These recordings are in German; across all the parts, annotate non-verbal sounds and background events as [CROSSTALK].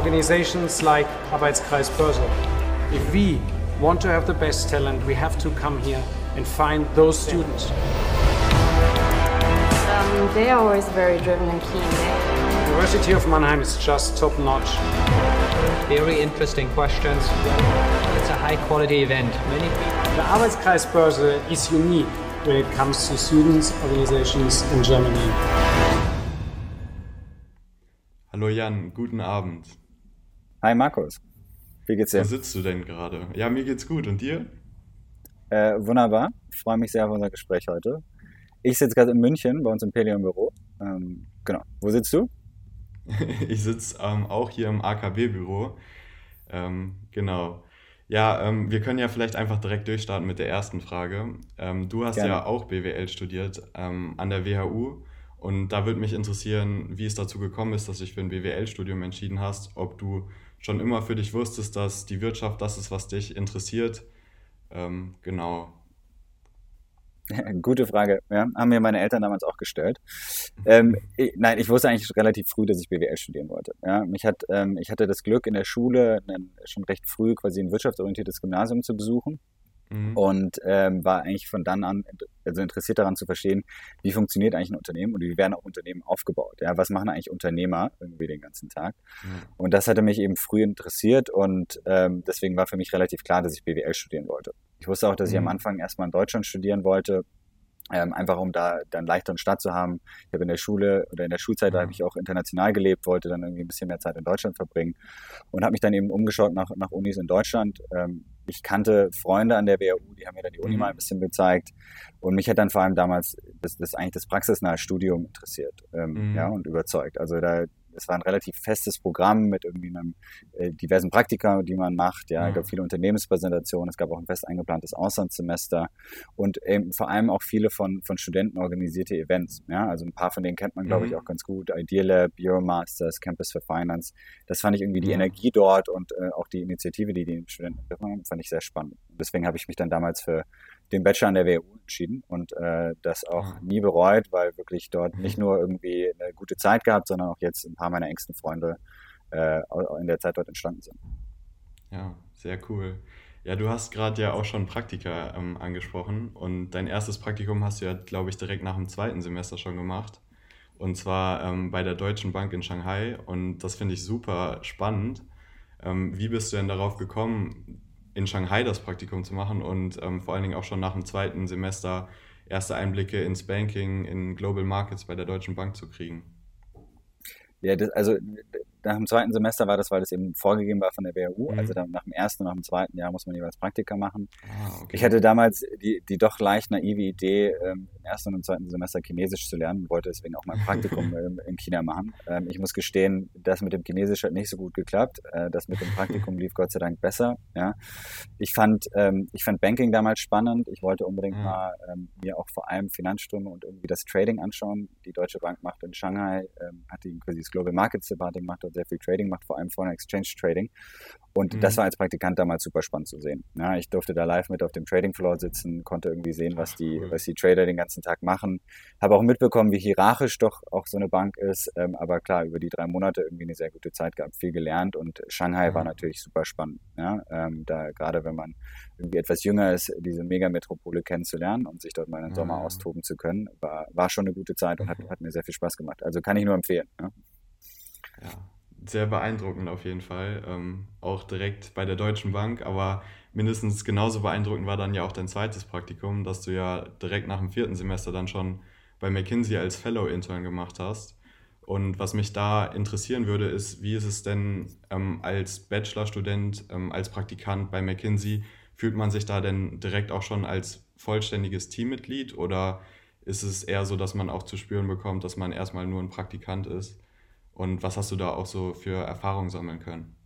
organizations like Arbeitskreis Börse. If we want to have the best talent, we have to come here and find those students. Um, they are always very driven and keen. University of Mannheim is just top notch. Very interesting questions. It's a high quality event. Many people. The Arbeitskreis Börse is unique when it comes to students, organizations in Germany. Hallo Jan, guten Abend. Hi Markus, wie geht's dir? Wo sitzt du denn gerade? Ja, mir geht's gut. Und dir? Äh, wunderbar, ich freue mich sehr auf unser Gespräch heute. Ich sitze gerade in München bei uns im Pelion Büro. Ähm, genau. Wo sitzt du? [LAUGHS] ich sitze ähm, auch hier im AKB-Büro. Ähm, genau. Ja, ähm, wir können ja vielleicht einfach direkt durchstarten mit der ersten Frage. Ähm, du hast Gerne. ja auch BWL studiert ähm, an der WHU und da würde mich interessieren, wie es dazu gekommen ist, dass du dich für ein BWL-Studium entschieden hast, ob du schon immer für dich wusstest, dass die Wirtschaft das ist, was dich interessiert. Ähm, genau. [LAUGHS] Gute Frage, ja. Haben mir meine Eltern damals auch gestellt. Ähm, [LAUGHS] ich, nein, ich wusste eigentlich relativ früh, dass ich BWL studieren wollte. Ja. Mich hat, ähm, ich hatte das Glück, in der Schule schon recht früh quasi ein wirtschaftsorientiertes Gymnasium zu besuchen. Mhm. und ähm, war eigentlich von dann an also interessiert daran zu verstehen, wie funktioniert eigentlich ein Unternehmen und wie werden auch Unternehmen aufgebaut. Ja, was machen eigentlich Unternehmer irgendwie den ganzen Tag? Ja. Und das hatte mich eben früh interessiert und ähm, deswegen war für mich relativ klar, dass ich BWL studieren wollte. Ich wusste auch, dass ich Mhm. am Anfang erstmal in Deutschland studieren wollte, ähm, einfach um da dann leichteren Start zu haben. Ich habe in der Schule oder in der Schulzeit, da Ja. habe ich auch international gelebt, wollte dann irgendwie ein bisschen mehr Zeit in Deutschland verbringen und habe mich dann eben umgeschaut nach, nach Unis in Deutschland. Ähm, ich kannte Freunde an der WHU, die haben mir dann die Uni Mhm. mal ein bisschen gezeigt und mich hat dann vor allem damals das, das eigentlich das praxisnahe Studium interessiert ähm, Mhm. ja, und überzeugt. Also da es war ein relativ festes Programm mit irgendwie einem äh, diversen Praktika, die man macht. Ja, es gab viele Unternehmenspräsentationen, es gab auch ein fest eingeplantes Auslandssemester und eben vor allem auch viele von, von Studenten organisierte Events. Ja, also ein paar von denen kennt man, glaube ich, Mhm. auch ganz gut. Idea Lab, Euromasters, Campus for Finance. Das fand ich irgendwie die Ja. Energie dort und äh, auch die Initiative, die die Studenten haben, fand ich sehr spannend. Deswegen habe ich mich dann damals für den Bachelor an der WHU entschieden und äh, das auch Ah. nie bereut, weil wirklich dort Mhm. nicht nur irgendwie eine gute Zeit gehabt, sondern auch jetzt ein paar meiner engsten Freunde äh, in der Zeit dort entstanden sind. Ja, sehr cool. Ja, du hast gerade ja auch schon Praktika ähm, angesprochen und dein erstes Praktikum hast du ja, glaube ich, direkt nach dem zweiten Semester schon gemacht. Und zwar ähm, bei der Deutschen Bank in Shanghai und das finde ich super spannend. Ähm, wie bist du denn darauf gekommen, in Shanghai das Praktikum zu machen und ähm, vor allen Dingen auch schon nach dem zweiten Semester erste Einblicke ins Banking, in Global Markets bei der Deutschen Bank zu kriegen? Ja, das, also nach dem zweiten Semester war das, weil das eben vorgegeben war von der WHU. Mhm. Also dann nach dem ersten und nach dem zweiten Jahr muss man jeweils Praktika machen. Ah, okay. Ich hatte damals die, die doch leicht naive Idee, ähm, im ersten und im zweiten Semester Chinesisch zu lernen und wollte deswegen auch mein [LAUGHS] Praktikum in China machen. Ähm, ich muss gestehen, das mit dem Chinesisch hat nicht so gut geklappt. Äh, das mit dem Praktikum [LAUGHS] lief Gott sei Dank besser. Ja. Ich fand, ähm, ich fand Banking damals spannend. Ich wollte unbedingt Ja. mal ähm, mir auch vor allem Finanzströme und irgendwie das Trading anschauen. Die Deutsche Bank macht in Shanghai, ähm, hat die quasi das Global Markets Department, macht dort sehr viel Trading, macht vor allem Foreign Exchange Trading. Und Mhm. das war als Praktikant damals super spannend zu sehen. Ja, ich durfte da live mit auf dem Trading Floor sitzen, konnte irgendwie sehen, was die, cool. was die Trader den ganzen Tag machen. Habe auch mitbekommen, wie hierarchisch doch auch so eine Bank ist. Ähm, aber klar, über die drei Monate irgendwie eine sehr gute Zeit gehabt, viel gelernt und Shanghai war Ja. natürlich super spannend. Ja, ähm, da gerade wenn man irgendwie etwas jünger ist, diese Megametropole kennenzulernen und sich dort mal im Sommer Ja. austoben zu können, war, war schon eine gute Zeit und hat, hat mir sehr viel Spaß gemacht. Also kann ich nur empfehlen. Ja. Ja, sehr beeindruckend auf jeden Fall. Ähm, auch direkt bei der Deutschen Bank, aber mindestens genauso beeindruckend war dann ja auch dein zweites Praktikum, dass du ja direkt nach dem vierten Semester dann schon bei McKinsey als Fellow-Intern gemacht hast. Und was mich da interessieren würde, ist, wie ist es denn ähm, als Bachelorstudent, ähm, als Praktikant bei McKinsey, fühlt man sich da denn direkt auch schon als vollständiges Teammitglied oder ist es eher so, dass man auch zu spüren bekommt, dass man erstmal nur ein Praktikant ist? Und was hast du da auch so für Erfahrungen sammeln können?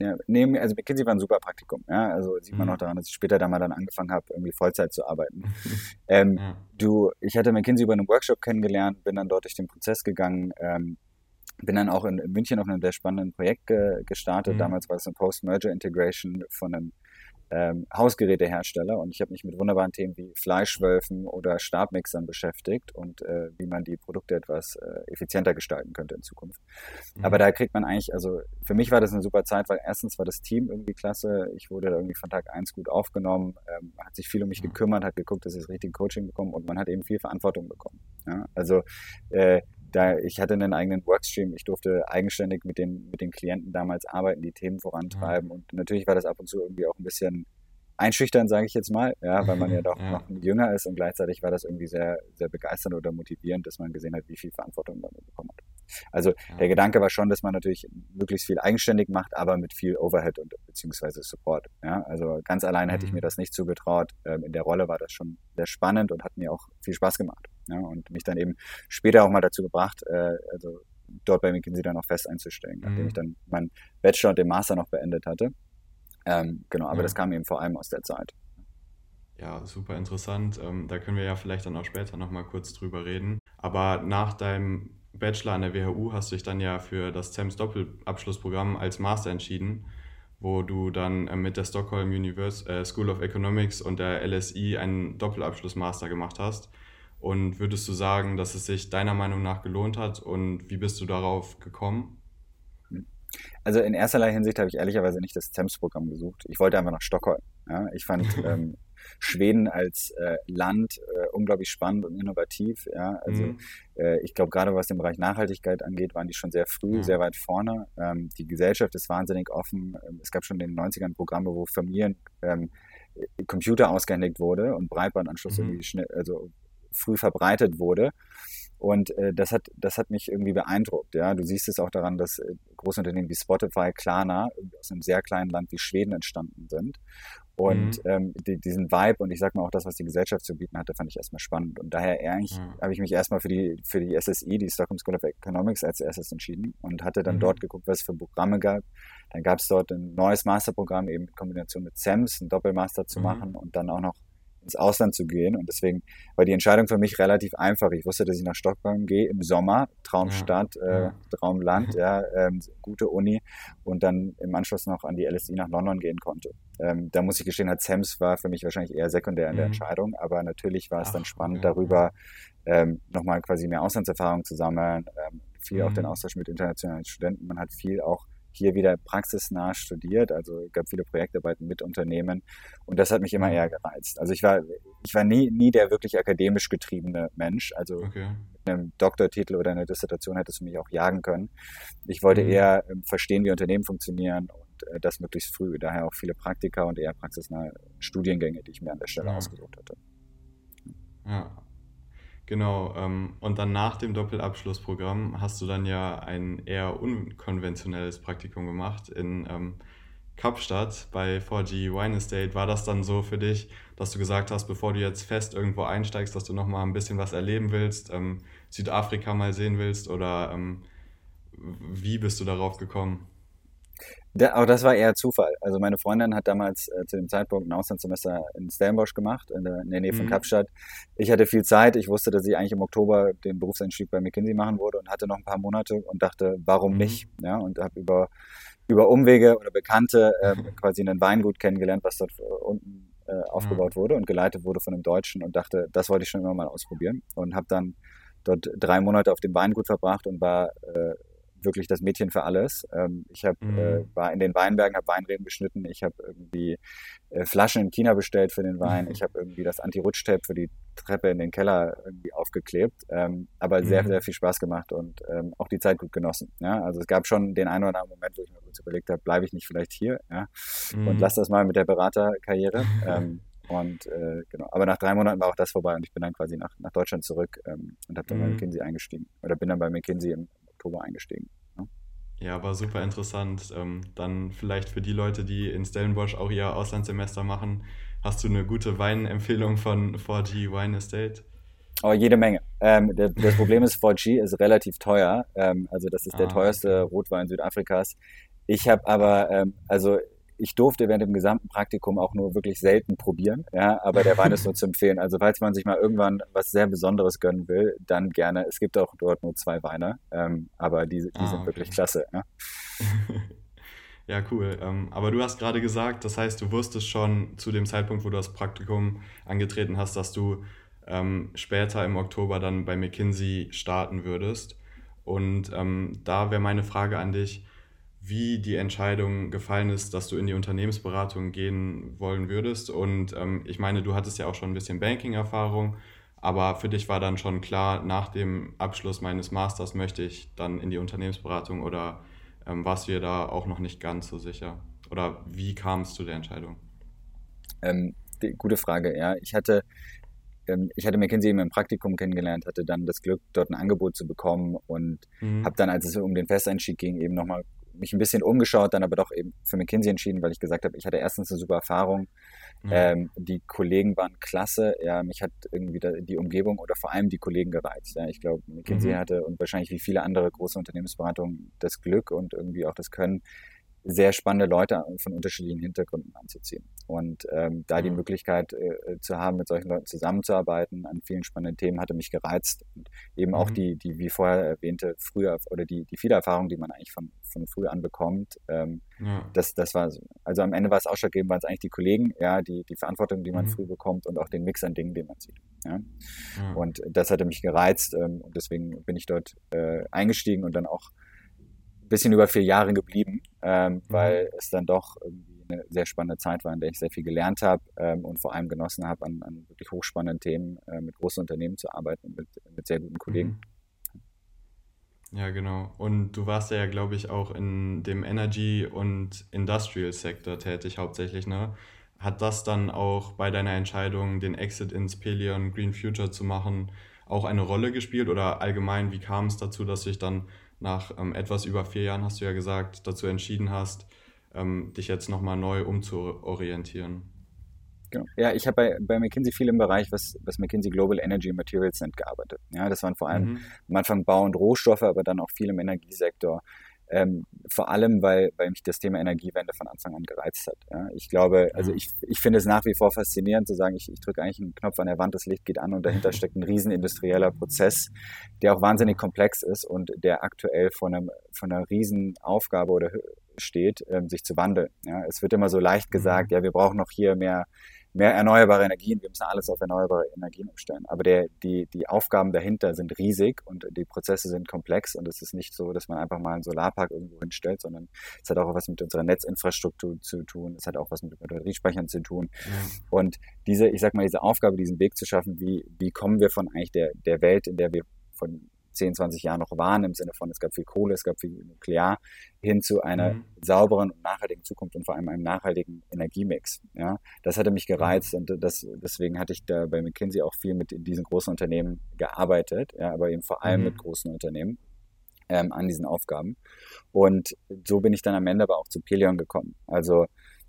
Ja, neben, also McKinsey war ein super Praktikum. Ja, also sieht man Mhm. auch daran, dass ich später da mal dann angefangen habe, irgendwie Vollzeit zu arbeiten. [LAUGHS] Ähm, Ja. du, ich hatte McKinsey über einen Workshop kennengelernt, bin dann dort durch den Prozess gegangen, ähm, bin dann auch in, in München auf einem sehr spannenden Projekt ge, gestartet. Mhm. Damals war es eine Post-Merger Integration von einem ähm, Hausgerätehersteller und ich habe mich mit wunderbaren Themen wie Fleischwölfen oder Stabmixern beschäftigt und äh, wie man die Produkte etwas äh, effizienter gestalten könnte in Zukunft. Mhm. Aber da kriegt man eigentlich, also für mich war das eine super Zeit, weil erstens war das Team irgendwie klasse, ich wurde da irgendwie von Tag eins gut aufgenommen, ähm, hat sich viel um mich mhm. gekümmert, hat geguckt, dass ich das richtige Coaching bekomme und man hat eben viel Verantwortung bekommen. Ja? Also äh, da ich hatte einen eigenen Workstream, ich durfte eigenständig mit den, mit den Klienten damals arbeiten, die Themen vorantreiben. Mhm. Und natürlich war das ab und zu irgendwie auch ein bisschen einschüchternd, sage ich jetzt mal, ja, weil man ja [LAUGHS] doch ja. noch jünger ist und gleichzeitig war das irgendwie sehr, sehr begeisternd oder motivierend, dass man gesehen hat, wie viel Verantwortung man bekommen hat. Also ja. der Gedanke war schon, dass man natürlich möglichst viel eigenständig macht, aber mit viel Overhead und beziehungsweise Support. Ja, also ganz allein hätte ich mir mhm. das nicht zugetraut. Ähm, in der Rolle war das schon sehr spannend und hat mir auch viel Spaß gemacht. Ja, und mich dann eben später auch mal dazu gebracht, äh, also dort bei McKinsey dann auch fest einzustellen, nachdem mhm. ich dann meinen Bachelor und den Master noch beendet hatte. Ähm, genau, aber ja. das kam eben vor allem aus der Zeit. Ja, super interessant. Ähm, da können wir ja vielleicht dann auch später nochmal kurz drüber reden. Aber nach deinem Bachelor an der WHU hast du dich dann ja für das CEMS Doppelabschlussprogramm als Master entschieden, wo du dann äh, mit der Stockholm Univers äh, School of Economics und der LSI einen Doppelabschluss-Master gemacht hast. Und würdest du sagen, dass es sich deiner Meinung nach gelohnt hat und wie bist du darauf gekommen? Also in erster Hinsicht habe ich ehrlicherweise nicht das CEMS-Programm gesucht. Ich wollte einfach nach Stockholm. Ja? Ich fand [LAUGHS] ähm, Schweden als äh, Land äh, unglaublich spannend und innovativ. Ja? Also mhm. äh, ich glaube, gerade was den Bereich Nachhaltigkeit angeht, waren die schon sehr früh, mhm. sehr weit vorne. Ähm, die Gesellschaft ist wahnsinnig offen. Ähm, es gab schon in den 90ern Programme, wo Familien ähm, Computer ausgehändigt wurde und Breitbandanschluss mhm. irgendwie schnell, also früh verbreitet wurde. Und äh, das hat das hat mich irgendwie beeindruckt. Ja, du siehst es auch daran, dass äh, große Unternehmen wie Spotify, Klarna aus einem sehr kleinen Land wie Schweden entstanden sind. Und mhm. ähm, die, diesen Vibe und ich sag mal auch das, was die Gesellschaft zu bieten hatte, fand ich erstmal spannend. Und daher eigentlich mhm. habe ich mich erstmal für die für die SSI, die Stockholm School of Economics, als erstes entschieden und hatte dann mhm. dort geguckt, was es für Programme gab. Dann gab es dort ein neues Masterprogramm eben in Kombination mit SEMS, ein Doppelmaster zu mhm. machen und dann auch noch ins Ausland zu gehen. Und deswegen war die Entscheidung für mich relativ einfach. Ich wusste, dass ich nach Stockholm gehe im Sommer, Traumstadt, ja, äh, Traumland, ja, ähm, gute Uni und dann im Anschluss noch an die LSI nach London gehen konnte. Ähm, da muss ich gestehen, hat Sams war für mich wahrscheinlich eher sekundär in der mhm. Entscheidung, aber natürlich war es Ach, dann spannend ja, darüber, ähm, nochmal quasi mehr Auslandserfahrung zu sammeln, ähm, viel mhm. auch den Austausch mit internationalen Studenten. Man hat viel auch hier wieder praxisnah studiert, also es gab viele Projektarbeiten mit Unternehmen und das hat mich immer mhm. eher gereizt. Also ich war, ich war nie, nie der wirklich akademisch getriebene Mensch, also okay. mit einem Doktortitel oder einer Dissertation hättest du mich auch jagen können. Ich wollte mhm. eher ähm, verstehen, wie Unternehmen funktionieren und äh, das möglichst früh, daher auch viele Praktika und eher praxisnahe Studiengänge, die ich mir an der Stelle ja. ausgesucht hatte. Ja, Genau, ähm, und dann nach dem Doppelabschlussprogramm hast du dann ja ein eher unkonventionelles Praktikum gemacht in ähm, Kapstadt bei 4G Wine Estate. War das dann so für dich, dass du gesagt hast, bevor du jetzt fest irgendwo einsteigst, dass du nochmal ein bisschen was erleben willst, ähm, Südafrika mal sehen willst oder ähm, wie bist du darauf gekommen? Da, aber das war eher Zufall. Also meine Freundin hat damals äh, zu dem Zeitpunkt ein Auslandssemester in Stellenbosch gemacht, in der, in der Nähe von mhm. Kapstadt. Ich hatte viel Zeit. Ich wusste, dass ich eigentlich im Oktober den Berufseinstieg bei McKinsey machen würde und hatte noch ein paar Monate und dachte, warum mhm. nicht? Ja, und habe über, über Umwege oder Bekannte äh, [LAUGHS] quasi einen Weingut kennengelernt, was dort äh, unten äh, aufgebaut mhm. wurde und geleitet wurde von einem Deutschen und dachte, das wollte ich schon immer mal ausprobieren und habe dann dort drei Monate auf dem Weingut verbracht und war äh, wirklich das Mädchen für alles. Ähm, ich hab, mhm. äh, war in den Weinbergen, habe Weinreben geschnitten, ich habe irgendwie äh, Flaschen in China bestellt für den Wein, mhm. [LAUGHS] ich habe irgendwie das Anti-Rutsch-Tape für die Treppe in den Keller irgendwie aufgeklebt, ähm, aber sehr, mhm. sehr viel Spaß gemacht und ähm, auch die Zeit gut genossen. Ja? Also es gab schon den einen oder anderen Moment, wo ich mir kurz überlegt habe, bleibe ich nicht vielleicht hier ja? und mhm. lass das mal mit der Beraterkarriere. ähm, und äh, genau, aber nach drei Monaten war auch das vorbei und ich bin dann quasi nach, nach Deutschland zurück ähm, und habe dann mhm. bei McKinsey eingestiegen. Oder bin dann bei McKinsey im, Oktober eingestiegen. Ne? Ja, war super interessant. Ähm, dann vielleicht für die Leute, die in Stellenbosch auch ihr Auslandssemester machen, hast du eine gute Weinempfehlung von 4G Wine Estate? Oh, jede Menge. Ähm, der, das Problem ist, 4G ist relativ teuer. Ähm, also das ist ah, der teuerste. Rotwein Südafrikas. Ich habe aber, ähm, also ich durfte während dem gesamten Praktikum auch nur wirklich selten probieren, ja, aber der Wein ist nur [LAUGHS] zu empfehlen. Also falls man sich mal irgendwann was sehr Besonderes gönnen will, dann gerne. Es gibt auch dort nur zwei Weine, ähm, aber die, die ah, sind okay. wirklich klasse. Ja. [LAUGHS] Ja, cool. Ähm, aber du hast gerade gesagt, das heißt, du wusstest schon zu dem Zeitpunkt, wo du das Praktikum angetreten hast, dass du ähm, später im Oktober dann bei McKinsey starten würdest. Und ähm, da wäre meine Frage an dich, wie die Entscheidung gefallen ist, dass du in die Unternehmensberatung gehen wollen würdest. Und ähm, ich meine, du hattest ja auch schon ein bisschen Banking-Erfahrung, aber für dich war dann schon klar, nach dem Abschluss meines Masters möchte ich dann in die Unternehmensberatung oder ähm, warst du dir da auch noch nicht ganz so sicher? Oder wie kam es zu der Entscheidung? Ähm, die, gute Frage, ja. Ich hatte, ähm, ich hatte McKinsey im Praktikum kennengelernt, hatte dann das Glück, dort ein Angebot zu bekommen und mhm. habe dann, als es um den Festeinstieg ging, eben nochmal mich ein bisschen umgeschaut, dann aber doch eben für McKinsey entschieden, weil ich gesagt habe, ich hatte erstens eine super Erfahrung. Mhm. Ähm, die Kollegen waren klasse. Ja, mich hat irgendwie die Umgebung oder vor allem die Kollegen gereizt. Ja, ich glaube, McKinsey mhm. hatte und wahrscheinlich wie viele andere große Unternehmensberatungen das Glück und irgendwie auch das Können, sehr spannende Leute von unterschiedlichen Hintergründen anzuziehen. Und ähm, da die mhm. Möglichkeit äh, zu haben, mit solchen Leuten zusammenzuarbeiten an vielen spannenden Themen, hatte mich gereizt. Und eben mhm. auch die, die, wie vorher erwähnte, früher oder die, die viele Erfahrungen, die man eigentlich von, von früh an bekommt, ähm, ja. das, das war so. Also am Ende war es ausschlaggebend, waren es eigentlich die Kollegen, ja, die, die Verantwortung, die man mhm. früh bekommt und auch den Mix an Dingen, den man sieht. Ja? ja. Und das hatte mich gereizt ähm, und deswegen bin ich dort äh, eingestiegen und dann auch bisschen über vier Jahre geblieben, ähm, mhm. weil es dann doch irgendwie eine sehr spannende Zeit war, in der ich sehr viel gelernt habe ähm, und vor allem genossen habe, an, an wirklich hochspannenden Themen äh, mit großen Unternehmen zu arbeiten und mit, mit sehr guten Kollegen. Mhm. Ja, genau. Und du warst ja, glaube ich, auch in dem Energy- und Industrial-Sektor tätig hauptsächlich, ne? Hat das dann auch bei deiner Entscheidung, den Exit ins Pelion Green Future zu machen, auch eine Rolle gespielt? Oder allgemein, wie kam es dazu, dass du dich dann nach ähm, etwas über vier Jahren, hast du ja gesagt, dazu entschieden hast, ähm, dich jetzt nochmal neu umzuorientieren. Genau. Ja, ich habe bei, bei McKinsey viel im Bereich, was, was McKinsey Global Energy Materials nennt, gearbeitet. Ja, das waren vor allem mhm. am Anfang Bau und Rohstoffe, aber dann auch viel im Energiesektor. Ähm, vor allem, weil, weil mich das Thema Energiewende von Anfang an gereizt hat. Ja, ich glaube, also ich, ich finde es nach wie vor faszinierend zu sagen, ich, ich drücke eigentlich einen Knopf an der Wand, das Licht geht an und dahinter [LAUGHS] steckt ein riesen industrieller Prozess, der auch wahnsinnig komplex ist und der aktuell von, einem, von einer riesen Aufgabe oder steht, ähm, sich zu wandeln. Ja, es wird immer so leicht gesagt, mhm. ja, wir brauchen noch hier mehr mehr erneuerbare Energien. Wir müssen alles auf erneuerbare Energien umstellen. Aber der, die, die Aufgaben dahinter sind riesig und die Prozesse sind komplex und es ist nicht so, dass man einfach mal einen Solarpark irgendwo hinstellt, sondern es hat auch was mit unserer Netzinfrastruktur zu tun. Es hat auch was mit Batteriespeichern zu tun. Ja. Und diese, ich sag mal, diese Aufgabe, diesen Weg zu schaffen, wie, wie kommen wir von eigentlich der, der Welt, in der wir von 10, 20 Jahren noch waren, im Sinne von, es gab viel Kohle, es gab viel Nuklear, hin zu einer mhm. sauberen und nachhaltigen Zukunft und vor allem einem nachhaltigen Energiemix. Ja, das hatte mich gereizt mhm. und das, deswegen hatte ich da bei McKinsey auch viel mit diesen großen Unternehmen gearbeitet, ja, aber eben vor allem mhm. mit großen Unternehmen. Ähm, an diesen Aufgaben. Und so bin ich dann am Ende aber auch zu Pelion gekommen. Also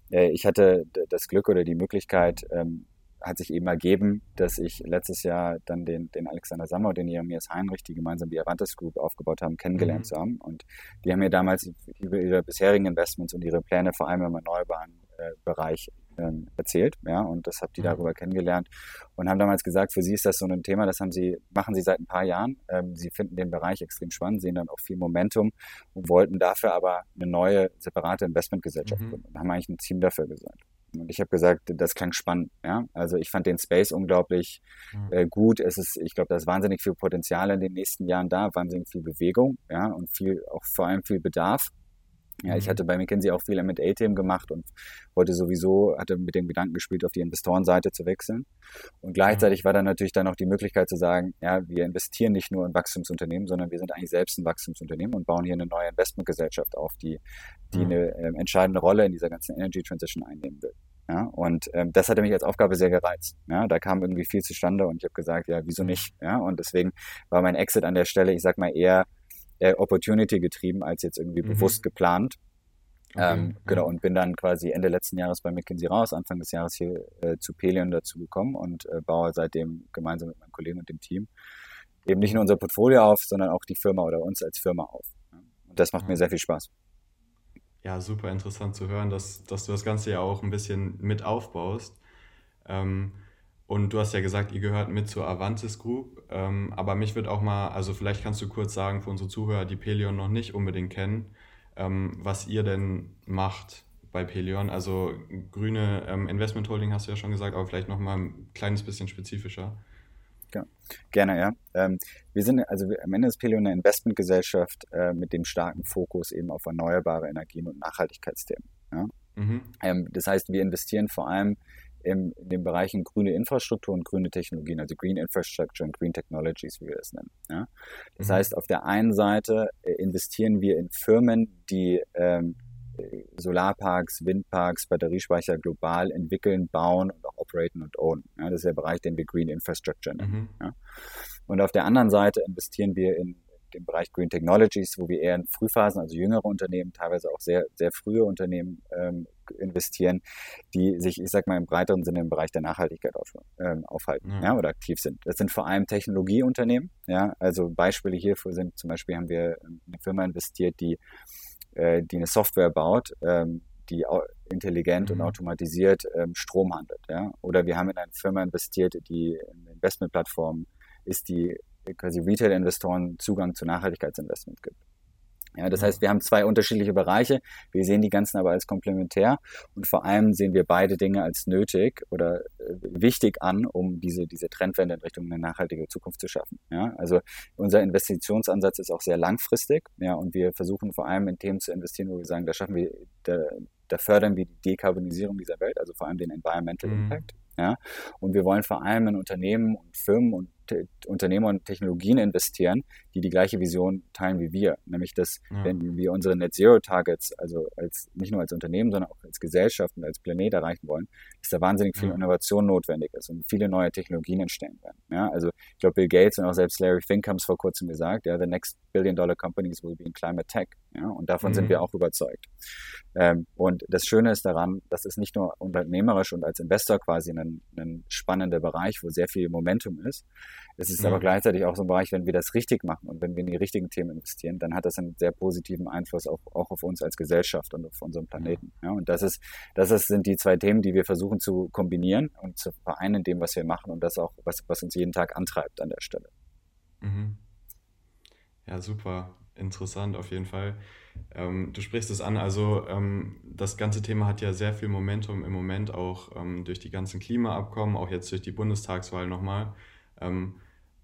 äh, ich hatte das Glück oder die Möglichkeit, ähm, hat sich eben ergeben, dass ich letztes Jahr dann den, den Alexander Sammer und den Jeremias Heinrich, die gemeinsam die Avantis Group aufgebaut haben, kennengelernt mhm. zu haben. Und die haben mir damals über ihre bisherigen Investments und ihre Pläne vor allem im erneuerbaren äh, Bereich ähm, erzählt, ja, und das habt ihr mhm. darüber kennengelernt und haben damals gesagt, für sie ist das so ein Thema, das haben sie, machen sie seit ein paar Jahren. Ähm, sie finden den Bereich extrem spannend, sehen dann auch viel Momentum und wollten dafür aber eine neue separate Investmentgesellschaft mhm. gründen und haben eigentlich ein Team dafür gesagt. Und ich habe gesagt, das klang spannend. Ja? Also ich fand den Space unglaublich mhm. äh, gut. Es ist, ich glaube, da ist wahnsinnig viel Potenzial in den nächsten Jahren da, wahnsinnig viel Bewegung, ja, und viel, auch vor allem viel Bedarf. Ja, ich mhm. hatte bei McKinsey auch viel M&A-Themen gemacht und wollte sowieso, hatte mit dem Gedanken gespielt, auf die Investorenseite zu wechseln. Und gleichzeitig war dann natürlich dann auch die Möglichkeit zu sagen, ja, wir investieren nicht nur in Wachstumsunternehmen, sondern wir sind eigentlich selbst ein Wachstumsunternehmen und bauen hier eine neue Investmentgesellschaft auf, die, die mhm. eine äh, entscheidende Rolle in dieser ganzen Energy Transition einnehmen will. Ja, und ähm, das hatte mich als Aufgabe sehr gereizt. Ja, da kam irgendwie viel zustande und ich habe gesagt, ja, wieso nicht? Ja, und deswegen war mein Exit an der Stelle, ich sag mal eher äh, Opportunity getrieben als jetzt irgendwie mhm. bewusst geplant. Okay, ähm. Genau, und bin dann quasi Ende letzten Jahres bei McKinsey raus, Anfang des Jahres hier äh, zu Pelion dazu gekommen und äh, baue seitdem gemeinsam mit meinem Kollegen und dem Team eben nicht nur unser Portfolio auf, sondern auch die Firma oder uns als Firma auf. Und das macht ja. mir sehr viel Spaß ja, super interessant zu hören, dass, dass du das Ganze ja auch ein bisschen mit aufbaust. Ähm, und du hast ja gesagt, ihr gehört mit zur Avantis Group. Ähm, aber mich wird auch mal, also vielleicht kannst du kurz sagen für unsere Zuhörer, die Pelion noch nicht unbedingt kennen. ähm, was ihr denn macht bei Pelion. Also grüne ähm, Investment Holding hast du ja schon gesagt, aber vielleicht noch mal ein kleines bisschen spezifischer. Ja, gerne, ja. Ähm, wir sind, also am Ende ist Pelion eine Investmentgesellschaft äh, mit dem starken Fokus eben auf erneuerbare Energien und Nachhaltigkeitsthemen. Ja? Mhm. Ähm, das heißt, wir investieren vor allem im, in den Bereichen grüne Infrastruktur und grüne Technologien, also Green Infrastructure und Green Technologies, wie wir es nennen. Ja? Das mhm. heißt, auf der einen Seite äh, investieren wir in Firmen, die ähm, Solarparks, Windparks, Batteriespeicher global entwickeln, bauen und auch operaten und ownen. Ja, das ist der Bereich, den wir Green Infrastructure nennen. Mhm. Ja. Und auf der anderen Seite investieren wir in den Bereich Green Technologies, wo wir eher in Frühphasen, also jüngere Unternehmen, teilweise auch sehr, sehr frühe Unternehmen ähm, investieren, die sich, ich sag mal, im breiteren Sinne im Bereich der Nachhaltigkeit auf, ähm, aufhalten ja. ja. oder aktiv sind. Das sind vor allem Technologieunternehmen. Ja, also Beispiele hierfür sind zum Beispiel haben wir in eine Firma investiert, die äh, die eine Software baut, ähm, die intelligent mhm. und automatisiert ähm, Strom handelt. Ja? Oder wir haben in eine Firma investiert, die eine Investmentplattform ist, die quasi Retail-Investoren Zugang zu Nachhaltigkeitsinvestments gibt. Ja, das heißt, wir haben zwei unterschiedliche Bereiche. Wir sehen die ganzen aber als komplementär und vor allem sehen wir beide Dinge als nötig oder äh, wichtig an, um diese, diese Trendwende in Richtung eine nachhaltige Zukunft zu schaffen. Ja, also unser Investitionsansatz ist auch sehr langfristig. Ja, und wir versuchen vor allem in Themen zu investieren, wo wir sagen, da schaffen wir, da, da fördern wir die Dekarbonisierung dieser Welt, also vor allem den Environmental mhm. Impact. Ja, und wir wollen vor allem in Unternehmen und Firmen und Unternehmer und Technologien investieren, die die gleiche Vision teilen wie wir. Nämlich, dass ja. wenn wir unsere Net Zero Targets, also als, nicht nur als Unternehmen, sondern auch als Gesellschaft und als Planet erreichen wollen, dass da wahnsinnig viel ja. Innovation notwendig ist und viele neue Technologien entstehen werden. Ja, also ich glaube, Bill Gates und auch selbst Larry Fink haben es vor kurzem gesagt, ja, the next billion dollar companies will be in climate tech. Ja, und davon mhm. sind wir auch überzeugt. Ähm, und das Schöne ist daran, dass es nicht nur unternehmerisch und als Investor quasi ein, ein spannender Bereich, wo sehr viel Momentum ist. Es ist mhm. aber gleichzeitig auch so ein Bereich, wenn wir das richtig machen und wenn wir in die richtigen Themen investieren, dann hat das einen sehr positiven Einfluss auch, auch auf uns als Gesellschaft und auf unseren Planeten. Ja, und das ist, das ist, sind die zwei Themen, die wir versuchen zu kombinieren und zu vereinen in dem, was wir machen und das auch, was, was uns jeden Tag antreibt an der Stelle. Mhm. Ja, super interessant auf jeden Fall. Ähm, du sprichst es an, also ähm, das ganze Thema hat ja sehr viel Momentum im Moment auch ähm, durch die ganzen Klimaabkommen, auch jetzt durch die Bundestagswahl nochmal. Ähm,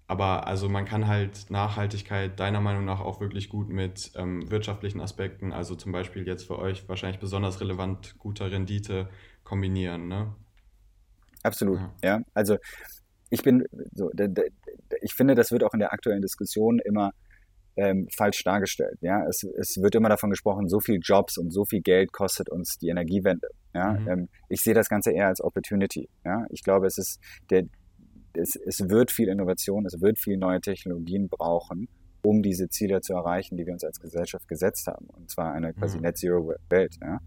aber also man kann halt Nachhaltigkeit deiner Meinung nach auch wirklich gut mit ähm, wirtschaftlichen Aspekten, also zum Beispiel jetzt für euch wahrscheinlich besonders relevant guter Rendite kombinieren, ne? Absolut, ja. ja. Also ich bin so, ich finde, das wird auch in der aktuellen Diskussion immer ähm, falsch dargestellt. Ja, es, es wird immer davon gesprochen, so viel Jobs und so viel Geld kostet uns die Energiewende. Ja, mhm. ähm, ich sehe das Ganze eher als Opportunity. Ja, ich glaube, es ist der, es, es wird viel Innovation, es wird viel neue Technologien brauchen, um diese Ziele zu erreichen, die wir uns als Gesellschaft gesetzt haben. Und zwar eine quasi mhm. Net Zero Welt. Ja?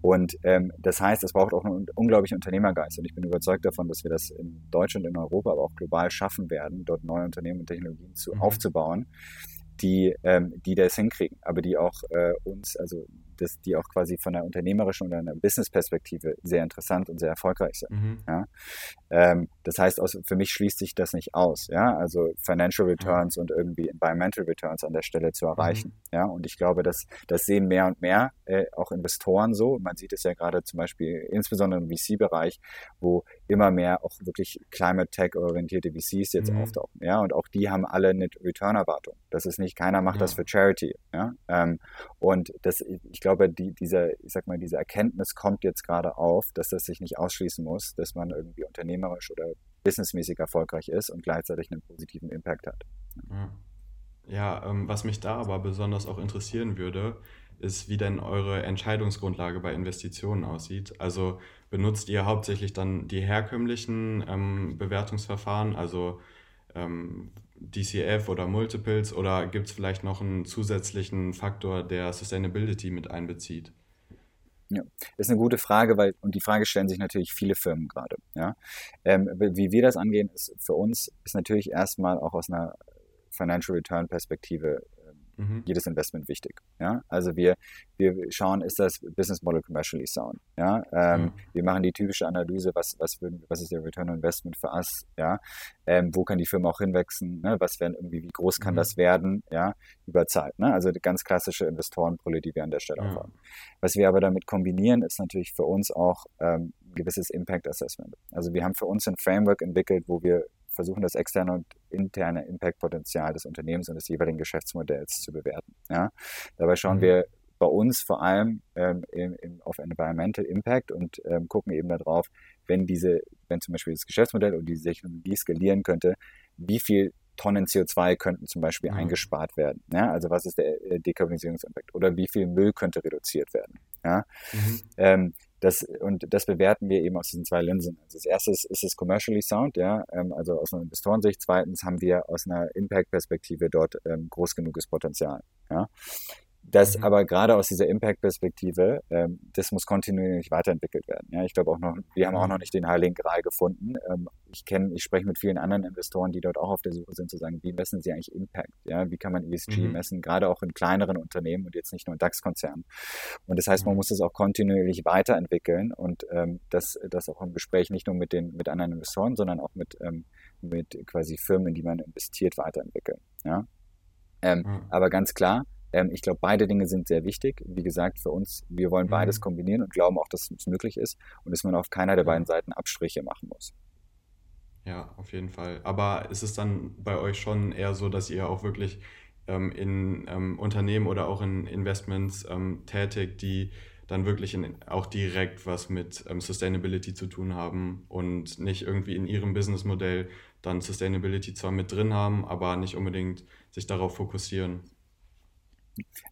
Und ähm, das heißt, es braucht auch einen unglaublichen Unternehmergeist. Und ich bin überzeugt davon, dass wir das in Deutschland, in Europa, aber auch global schaffen werden, dort neue Unternehmen und Technologien zu, mhm. aufzubauen, die, ähm, die das hinkriegen, aber die auch äh, uns, also das, die auch quasi von einer unternehmerischen oder einer Business-Perspektive sehr interessant und sehr erfolgreich sind. Mhm. Ja? Ähm, das heißt, aus, für mich schließt sich das nicht aus, ja, also Financial Returns mhm. und irgendwie Environmental Returns an der Stelle zu erreichen. Mhm. Ja, und ich glaube, dass das sehen mehr und mehr äh, auch Investoren so. Man sieht es ja gerade zum Beispiel insbesondere im VC-Bereich, wo immer mehr auch wirklich Climate Tech orientierte VCs jetzt mhm. auftauchen. Ja, und auch die haben alle eine Return-Erwartung. Das ist nicht, keiner macht das für Charity. Ja, ähm, und das, ich glaube, die, diese, ich sag mal, diese Erkenntnis kommt jetzt gerade auf, dass das sich nicht ausschließen muss, dass man irgendwie unternehmerisch oder businessmäßig erfolgreich ist und gleichzeitig einen positiven Impact hat. Ja, ähm, was mich da aber besonders auch interessieren würde, ist, wie denn eure Entscheidungsgrundlage bei Investitionen aussieht. Also benutzt ihr hauptsächlich dann die herkömmlichen ähm, Bewertungsverfahren, also ähm, DCF oder Multiples oder gibt es vielleicht noch einen zusätzlichen Faktor, der Sustainability mit einbezieht? Ja, ist eine gute Frage, weil, und die Frage stellen sich natürlich viele Firmen gerade. Ja? Ähm, wie wir das angehen, ist für uns ist natürlich erstmal auch aus einer Financial Return Perspektive mhm. jedes Investment wichtig. Ja? Also wir, wir schauen, ist das Business Model commercially sound? Ja? Ähm, mhm. Wir machen die typische Analyse, was, was, würden, was ist der Return on Investment für us? Ja? Ähm, wo kann die Firma auch hinwachsen? Ne? Was werden irgendwie, wie groß kann mhm. das werden? Ja? Über Zeit. Ne? Also ganz klassische Investorenbrille, die wir an der Stelle auch haben. Was wir aber damit kombinieren, ist natürlich für uns auch ähm, ein gewisses Impact Assessment. Also wir haben für uns ein Framework entwickelt, wo wir versuchen, das externe und interne Impact-Potenzial des Unternehmens und des jeweiligen Geschäftsmodells zu bewerten. Ja? Dabei schauen mhm. wir bei uns vor allem ähm, im, im, auf Environmental Impact und ähm, gucken eben darauf, wenn diese, wenn zum Beispiel das Geschäftsmodell und die Technologie skalieren könnte, wie viel Tonnen CO2 könnten zum Beispiel mhm. eingespart werden. Ja? Also was ist der äh, Dekarbonisierungsimpact? Oder wie viel Müll könnte reduziert werden? Ja? Mhm. Ähm, das, und das bewerten wir eben aus diesen zwei Linsen. Also das erste ist, ist es commercially sound, ja, ähm, also aus einer Investorensicht. Zweitens haben wir aus einer Impact-Perspektive dort ähm, groß genuges Potenzial. Ja. Das mhm. aber gerade aus dieser Impact-Perspektive, ähm, das muss kontinuierlich weiterentwickelt werden. Ja, ich glaube auch noch, wir haben auch noch nicht den Heiligen Gral gefunden. Ähm, ich kenne, ich spreche mit vielen anderen Investoren, die dort auch auf der Suche sind, zu sagen, wie messen sie eigentlich Impact? Ja, wie kann man ESG mhm. messen? Gerade auch in kleineren Unternehmen und jetzt nicht nur in DAX-Konzernen. Und das heißt, man mhm. muss es auch kontinuierlich weiterentwickeln und ähm, das, das auch im Gespräch nicht nur mit den, mit anderen Investoren, sondern auch mit, ähm, mit quasi Firmen, in die man investiert, weiterentwickeln. Ja. Ähm, mhm. Aber ganz klar, ähm, ich glaube, beide Dinge sind sehr wichtig. Wie gesagt, für uns, wir wollen beides mhm. kombinieren und glauben auch, dass es möglich ist und dass man auf keiner der beiden Seiten Abstriche machen muss. Ja, auf jeden Fall. Aber ist es dann bei euch schon eher so, dass ihr auch wirklich ähm, in ähm, Unternehmen oder auch in Investments ähm, tätigt, die dann wirklich in, auch direkt was mit ähm, Sustainability zu tun haben und nicht irgendwie in ihrem Businessmodell dann Sustainability zwar mit drin haben, aber nicht unbedingt sich darauf fokussieren?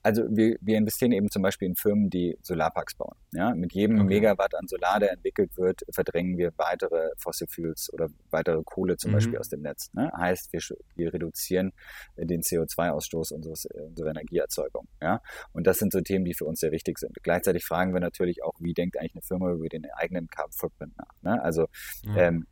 Also wir, wir investieren eben zum Beispiel in Firmen, die Solarparks bauen. Ja? Mit jedem okay. Megawatt an Solar, der entwickelt wird, verdrängen wir weitere Fossil Fuels oder weitere Kohle zum mhm. Beispiel aus dem Netz. Ne? Heißt, wir, wir reduzieren den CO2-Ausstoß unseres, unserer Energieerzeugung. Ja? Und das sind so Themen, die für uns sehr wichtig sind. Gleichzeitig fragen wir natürlich auch, wie denkt eigentlich eine Firma über den eigenen Carbon Footprint nach? Ne? Also mhm. ähm,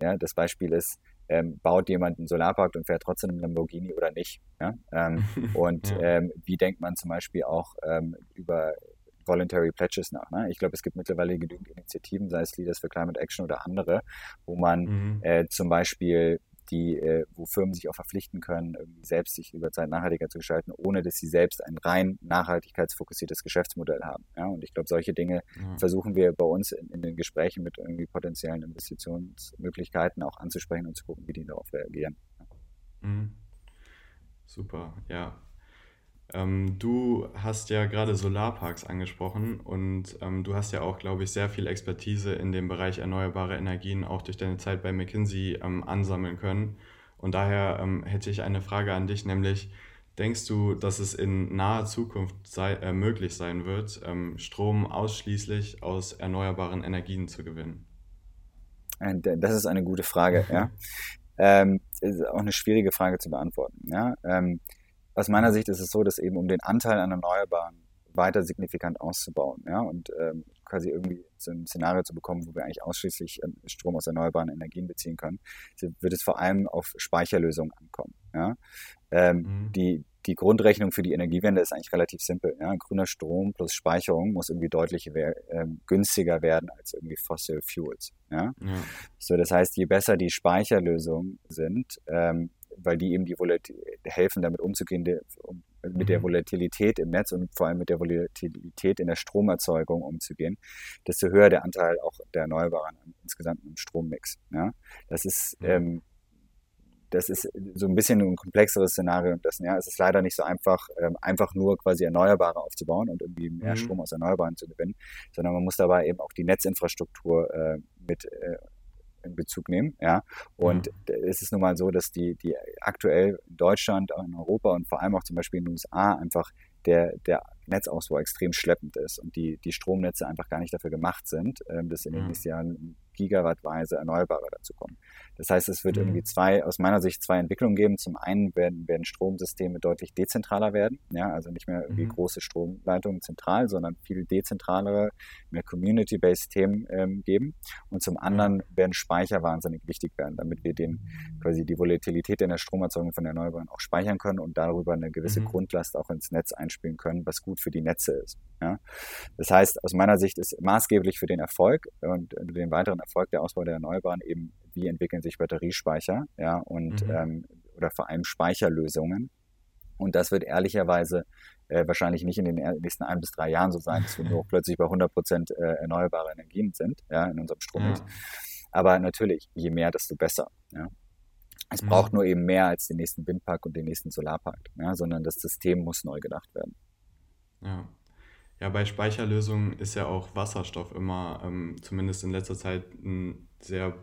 ja, das Beispiel ist, ähm, baut jemand einen Solarpark und fährt trotzdem einen Lamborghini oder nicht. Ja? Ähm, [LAUGHS] und ja. ähm, wie denkt man zum Beispiel auch ähm, über Voluntary Pledges nach. Ne? Ich glaube, es gibt mittlerweile genügend Initiativen, sei es Leaders for Climate Action oder andere, wo man mhm. äh, zum Beispiel die, äh, wo Firmen sich auch verpflichten können, irgendwie selbst sich über Zeit nachhaltiger zu gestalten, ohne dass sie selbst ein rein nachhaltigkeitsfokussiertes Geschäftsmodell haben. Ja, und ich glaube, solche Dinge ja. versuchen wir bei uns in, in, den Gesprächen mit irgendwie potenziellen Investitionsmöglichkeiten auch anzusprechen und zu gucken, wie die darauf reagieren. Mhm. Super, ja. Ähm, du hast ja gerade Solarparks angesprochen und ähm, du hast ja auch, glaube ich, sehr viel Expertise in dem Bereich erneuerbare Energien auch durch deine Zeit bei McKinsey ähm, ansammeln können. Und daher ähm, hätte ich eine Frage an dich, nämlich denkst du, dass es in naher Zukunft sei, äh, möglich sein wird, ähm, Strom ausschließlich aus erneuerbaren Energien zu gewinnen? Das ist eine gute Frage, [LAUGHS] ja. Ähm, ist auch eine schwierige Frage zu beantworten. Ja. Ähm, aus meiner Sicht ist es so, dass eben um den Anteil an Erneuerbaren weiter signifikant auszubauen, ja, und ähm, quasi irgendwie so ein Szenario zu bekommen, wo wir eigentlich ausschließlich ähm, Strom aus erneuerbaren Energien beziehen können, wird es vor allem auf Speicherlösungen ankommen, ja. Ähm, mhm. Die die Grundrechnung für die Energiewende ist eigentlich relativ simpel. Ja. Grüner Strom plus Speicherung muss irgendwie deutlich äh, günstiger werden als irgendwie Fossil Fuels. Ja. ja. So, das heißt, je besser die Speicherlösungen sind, ähm, weil die eben die Volatil helfen, damit umzugehen, die, um, mit der mhm. Volatilität im Netz und vor allem mit der Volatilität in der Stromerzeugung umzugehen, desto höher der Anteil auch der Erneuerbaren insgesamt im Strommix. Ja? Das ist ähm, das ist so ein bisschen ein komplexeres Szenario. Das, ja, es ist leider nicht so einfach, ähm, einfach nur quasi Erneuerbare aufzubauen und irgendwie mehr mhm. Strom aus Erneuerbaren zu gewinnen, sondern man muss dabei eben auch die Netzinfrastruktur äh, mit äh, in Bezug nehmen. Ja? Und mhm. es ist nun mal so, dass die, die aktuell in Deutschland, in Europa und vor allem auch zum Beispiel in den USA einfach der, der Netzausbau extrem schleppend ist und die, die Stromnetze einfach gar nicht dafür gemacht sind, ähm, das in den mhm. nächsten Jahren gigawattweise Erneuerbare dazu kommen. Das heißt, es wird Mhm. irgendwie zwei, aus meiner Sicht zwei Entwicklungen geben. Zum einen werden, werden Stromsysteme deutlich dezentraler werden, ja, also nicht mehr irgendwie Mhm. große Stromleitungen zentral, sondern viel dezentralere, mehr Community-based Themen ähm, geben. Und zum anderen werden Speicher wahnsinnig wichtig werden, damit wir den quasi die Volatilität in der Stromerzeugung von Erneuerbaren auch speichern können und darüber eine gewisse Mhm. Grundlast auch ins Netz einspielen können, was gut für die Netze ist. Ja. Das heißt, aus meiner Sicht ist maßgeblich für den Erfolg und den weiteren Erfolg der Ausbau der Erneuerbaren eben, wie entwickeln sich Batteriespeicher, ja, und Mhm. ähm, oder vor allem Speicherlösungen. Und das wird ehrlicherweise äh, wahrscheinlich nicht in den nächsten ein bis drei Jahren so sein, dass wir nur [LAUGHS] plötzlich bei 100 Prozent äh, erneuerbare Energien sind, ja, in unserem Strommix. Ja. Aber natürlich, je mehr, desto besser. Ja. Es Mhm. braucht nur eben mehr als den nächsten Windpark und den nächsten Solarpark, ja, sondern das System muss neu gedacht werden. Ja. Ja, bei Speicherlösungen ist ja auch Wasserstoff immer, ähm, zumindest in letzter Zeit, ein sehr,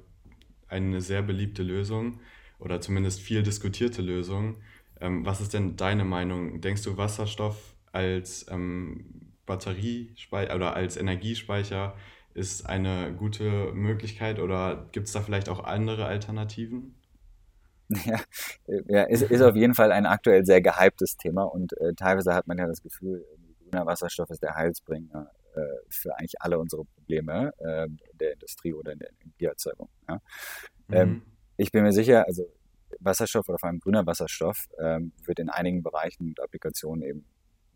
eine sehr beliebte Lösung oder zumindest viel diskutierte Lösung. Ähm, was ist denn deine Meinung? Denkst du, Wasserstoff als ähm, Batteriespeicher oder als Energiespeicher ist eine gute Möglichkeit oder gibt es da vielleicht auch andere Alternativen? [LAUGHS] Ja, äh, ja ist, ist auf jeden Fall ein aktuell sehr gehyptes Thema und äh, teilweise hat man ja das Gefühl, irgendwie grüner Wasserstoff ist der Heilsbringer äh, für eigentlich alle unsere Probleme äh, der Industrie oder in der Energieerzeugung. Ja. Ähm, Mhm. Ich bin mir sicher, also Wasserstoff oder vor allem grüner Wasserstoff ähm, wird in einigen Bereichen und Applikationen eben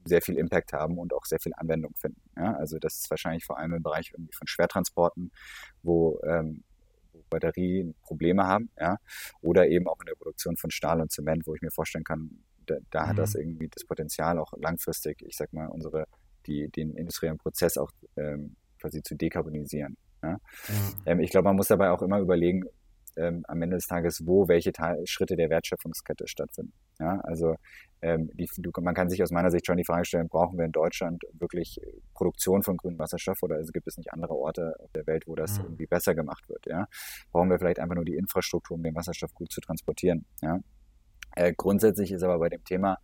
sehr viel Impact haben und auch sehr viel Anwendung finden. Ja? Also das ist wahrscheinlich vor allem im Bereich irgendwie von Schwertransporten, wo, ähm, Batterien Probleme haben, ja, oder eben auch in der Produktion von Stahl und Zement, wo ich mir vorstellen kann, da, da hat Mhm. das irgendwie das Potenzial auch langfristig, ich sag mal, unsere die den industriellen Prozess auch ähm, quasi zu dekarbonisieren. Ja? Ja. Ähm, ich glaube, man muss dabei auch immer überlegen, ähm, am Ende des Tages, wo welche Teil Schritte der Wertschöpfungskette stattfinden. Ja, also ähm, die, du, man kann sich aus meiner Sicht schon die Frage stellen, brauchen wir in Deutschland wirklich Produktion von grünem Wasserstoff oder also gibt es nicht andere Orte auf der Welt, wo das Mhm. irgendwie besser gemacht wird? Ja? Brauchen wir vielleicht einfach nur die Infrastruktur, um den Wasserstoff gut zu transportieren? Ja? Äh, grundsätzlich ist aber bei dem Thema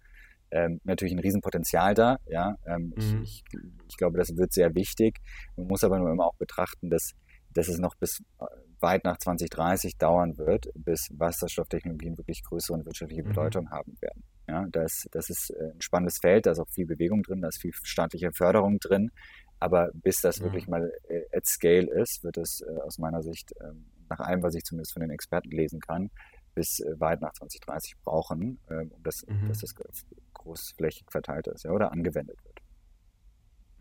ähm, natürlich ein Riesenpotenzial da. Ja? Ähm, Mhm. ich, ich, ich glaube, das wird sehr wichtig. Man muss aber nur immer auch betrachten, dass, dass es noch bis äh, weit nach 2030 dauern wird, bis Wasserstofftechnologien wirklich größere und wirtschaftliche Mhm. Bedeutung haben werden. Ja, das, das ist äh, ein spannendes Feld, da ist auch viel Bewegung drin, da ist viel staatliche Förderung drin. Aber bis das Ja. wirklich mal äh, at scale ist, wird es äh, aus meiner Sicht, ähm, nach allem, was ich zumindest von den Experten lesen kann, bis weit nach 2030 brauchen, ähm, um das, Mhm. dass das großflächig verteilt ist ja, oder angewendet wird.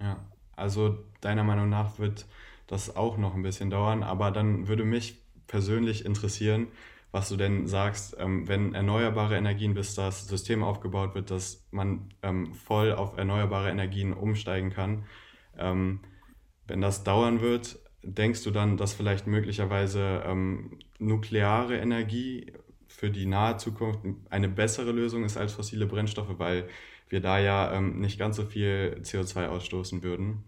Ja, also deiner Meinung nach wird das auch noch ein bisschen dauern, aber dann würde mich persönlich interessieren, was du denn sagst, ähm, wenn erneuerbare Energien, bis das System aufgebaut wird, dass man ähm, voll auf erneuerbare Energien umsteigen kann. Ähm, wenn das dauern wird, denkst du dann, dass vielleicht möglicherweise ähm, nukleare Energie für die nahe Zukunft eine bessere Lösung ist als fossile Brennstoffe, weil wir da ja ähm, nicht ganz so viel CO2 ausstoßen würden?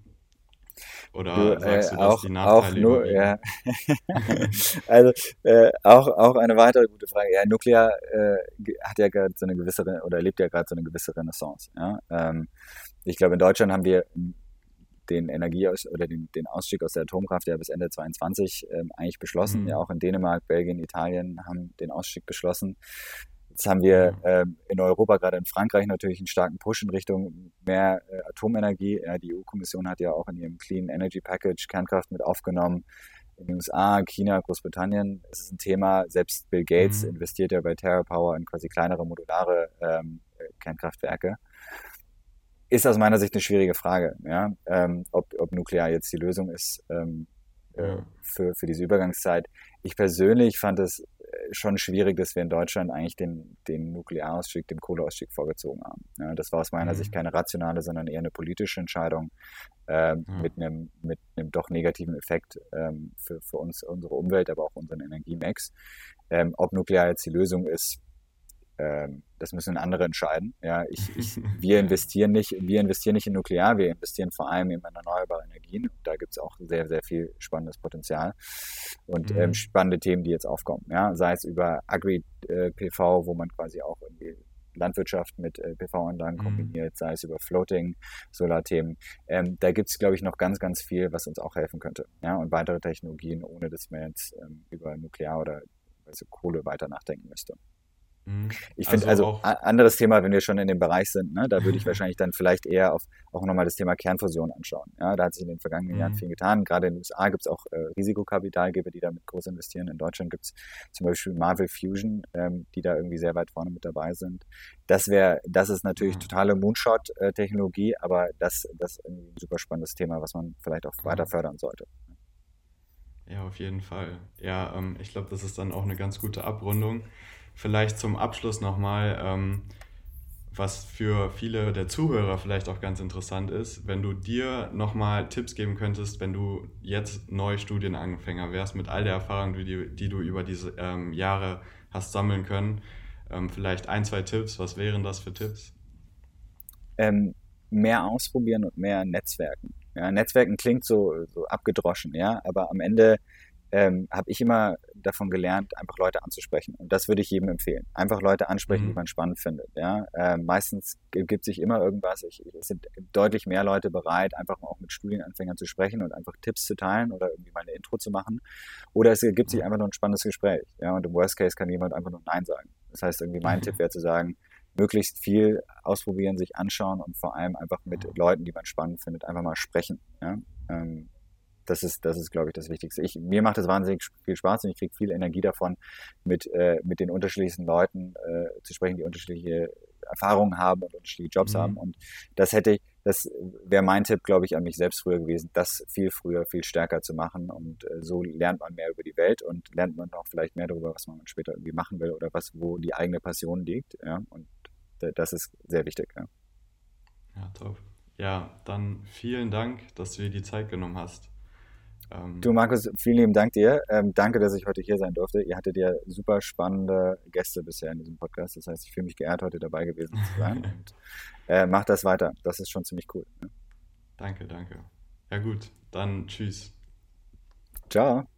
Oder Du, sagst äh, du, dass auch, die auch Nachteile nur, überwiegen? ja. [LAUGHS] also äh, auch, auch eine weitere gute Frage. Ja, Nuklear äh, hat ja gerade so eine gewisse oder erlebt ja gerade so eine gewisse Renaissance. Ja? Ähm, ich glaube, in Deutschland haben wir den Energieaus oder den, den Ausstieg aus der Atomkraft ja bis Ende 22 ähm, eigentlich beschlossen. Mhm. Ja, auch in Dänemark, Belgien, Italien haben den Ausstieg beschlossen. Jetzt haben wir ähm, in Europa, gerade in Frankreich, natürlich einen starken Push in Richtung mehr äh, Atomenergie. Ja, die EU-Kommission hat ja auch in ihrem Clean Energy Package Kernkraft mit aufgenommen. In den USA, China, Großbritannien ist es ein Thema. Selbst Bill Gates Mhm. investiert ja bei TerraPower in quasi kleinere modulare ähm, äh, Kernkraftwerke. Ist aus meiner Sicht eine schwierige Frage, ja? ähm, ob, ob Nuklear jetzt die Lösung ist ähm, äh, Ja. für, für diese Übergangszeit. Ich persönlich fand es äh, schon schwierig, dass wir in Deutschland eigentlich den, den Nuklearausstieg, den Kohleausstieg vorgezogen haben. Ja, das war aus meiner Mhm. Sicht keine rationale, sondern eher eine politische Entscheidung ähm, Ja. mit, einem, mit einem doch negativen Effekt ähm, für, für uns, unsere Umwelt, aber auch unseren Energiemix. Ähm, ob Nuklear jetzt die Lösung ist, ähm, das müssen andere entscheiden. Ja, ich, ich, [LAUGHS] wir investieren nicht, wir investieren nicht in Nuklear, wir investieren vor allem in erneuerbare Energien. Da gibt es auch sehr, sehr viel spannendes Potenzial und Mhm. ähm, spannende Themen, die jetzt aufkommen. Ja, sei es über Agri-PV, wo man quasi auch irgendwie Landwirtschaft mit äh, PV-Anlagen mhm. kombiniert, sei es über Floating, Solarthemen. Ähm, da gibt es, glaube ich, noch ganz, ganz viel, was uns auch helfen könnte. Ja, und weitere Technologien, ohne dass man jetzt ähm, über Nuklear oder also Kohle weiter nachdenken müsste. Mhm. Ich finde also, also anderes Thema, wenn wir schon in dem Bereich sind, ne, da würde ich [LAUGHS] wahrscheinlich dann vielleicht eher auf auch nochmal das Thema Kernfusion anschauen. Ja, da hat sich in den vergangenen mhm. Jahren viel getan. Gerade in den USA gibt es auch äh, Risikokapitalgeber, die damit groß investieren. In Deutschland gibt es zum Beispiel Marvel Fusion, ähm, die da irgendwie sehr weit vorne mit dabei sind. Das wäre, das ist natürlich mhm. totale Moonshot-Technologie, aber das, das ist ein super spannendes Thema, was man vielleicht auch weiter fördern sollte. Ja, auf jeden Fall. Ja, ähm, ich glaube, das ist dann auch eine ganz gute Abrundung. Vielleicht zum Abschluss nochmal, ähm, was für viele der Zuhörer vielleicht auch ganz interessant ist, wenn du dir nochmal Tipps geben könntest, wenn du jetzt neu Studienanfänger wärst, mit all der Erfahrung, die, die du über diese ähm, Jahre hast sammeln können. Ähm, vielleicht ein, zwei Tipps. Was wären das für Tipps? Ähm, mehr ausprobieren und mehr Netzwerken. Ja, Netzwerken klingt so, so abgedroschen, ja, aber am Ende ähm, habe ich immer davon gelernt, einfach Leute anzusprechen. Und das würde ich jedem empfehlen. Einfach Leute ansprechen, mhm. die man spannend findet. Ja? Ähm, meistens gibt sich immer irgendwas. Ich, es sind deutlich mehr Leute bereit, einfach auch mit Studienanfängern zu sprechen und einfach Tipps zu teilen oder irgendwie mal eine Intro zu machen. Oder es ergibt sich mhm. einfach nur ein spannendes Gespräch. Ja? Und im Worst Case kann jemand einfach nur Nein sagen. Das heißt, irgendwie mein mhm. Tipp wäre zu sagen, möglichst viel ausprobieren, sich anschauen und vor allem einfach mit mhm. Leuten, die man spannend findet, einfach mal sprechen. Ja? Ähm, das ist, das ist, glaube ich, das Wichtigste. Ich, mir macht es wahnsinnig viel Spaß und ich kriege viel Energie davon, mit, äh, mit den unterschiedlichsten Leuten äh, zu sprechen, die unterschiedliche Erfahrungen haben und unterschiedliche Jobs mhm. haben. Und das hätte ich, das wäre mein Tipp, glaube ich, an mich selbst früher gewesen, das viel früher, viel stärker zu machen. Und äh, so lernt man mehr über die Welt und lernt man auch vielleicht mehr darüber, was man später irgendwie machen will oder was, wo die eigene Passion liegt. Ja, und das ist sehr wichtig. Ja, ja top. Ja, dann vielen Dank, dass du dir die Zeit genommen hast. Ähm, du, Markus, vielen lieben Dank dir. Ähm, danke, dass ich heute hier sein durfte. Ihr hattet ja super spannende Gäste bisher in diesem Podcast. Das heißt, ich fühle mich geehrt, heute dabei gewesen zu sein. [LAUGHS] und äh, macht das weiter. Das ist schon ziemlich cool. Ne? Danke, danke. Ja gut, dann tschüss. Ciao.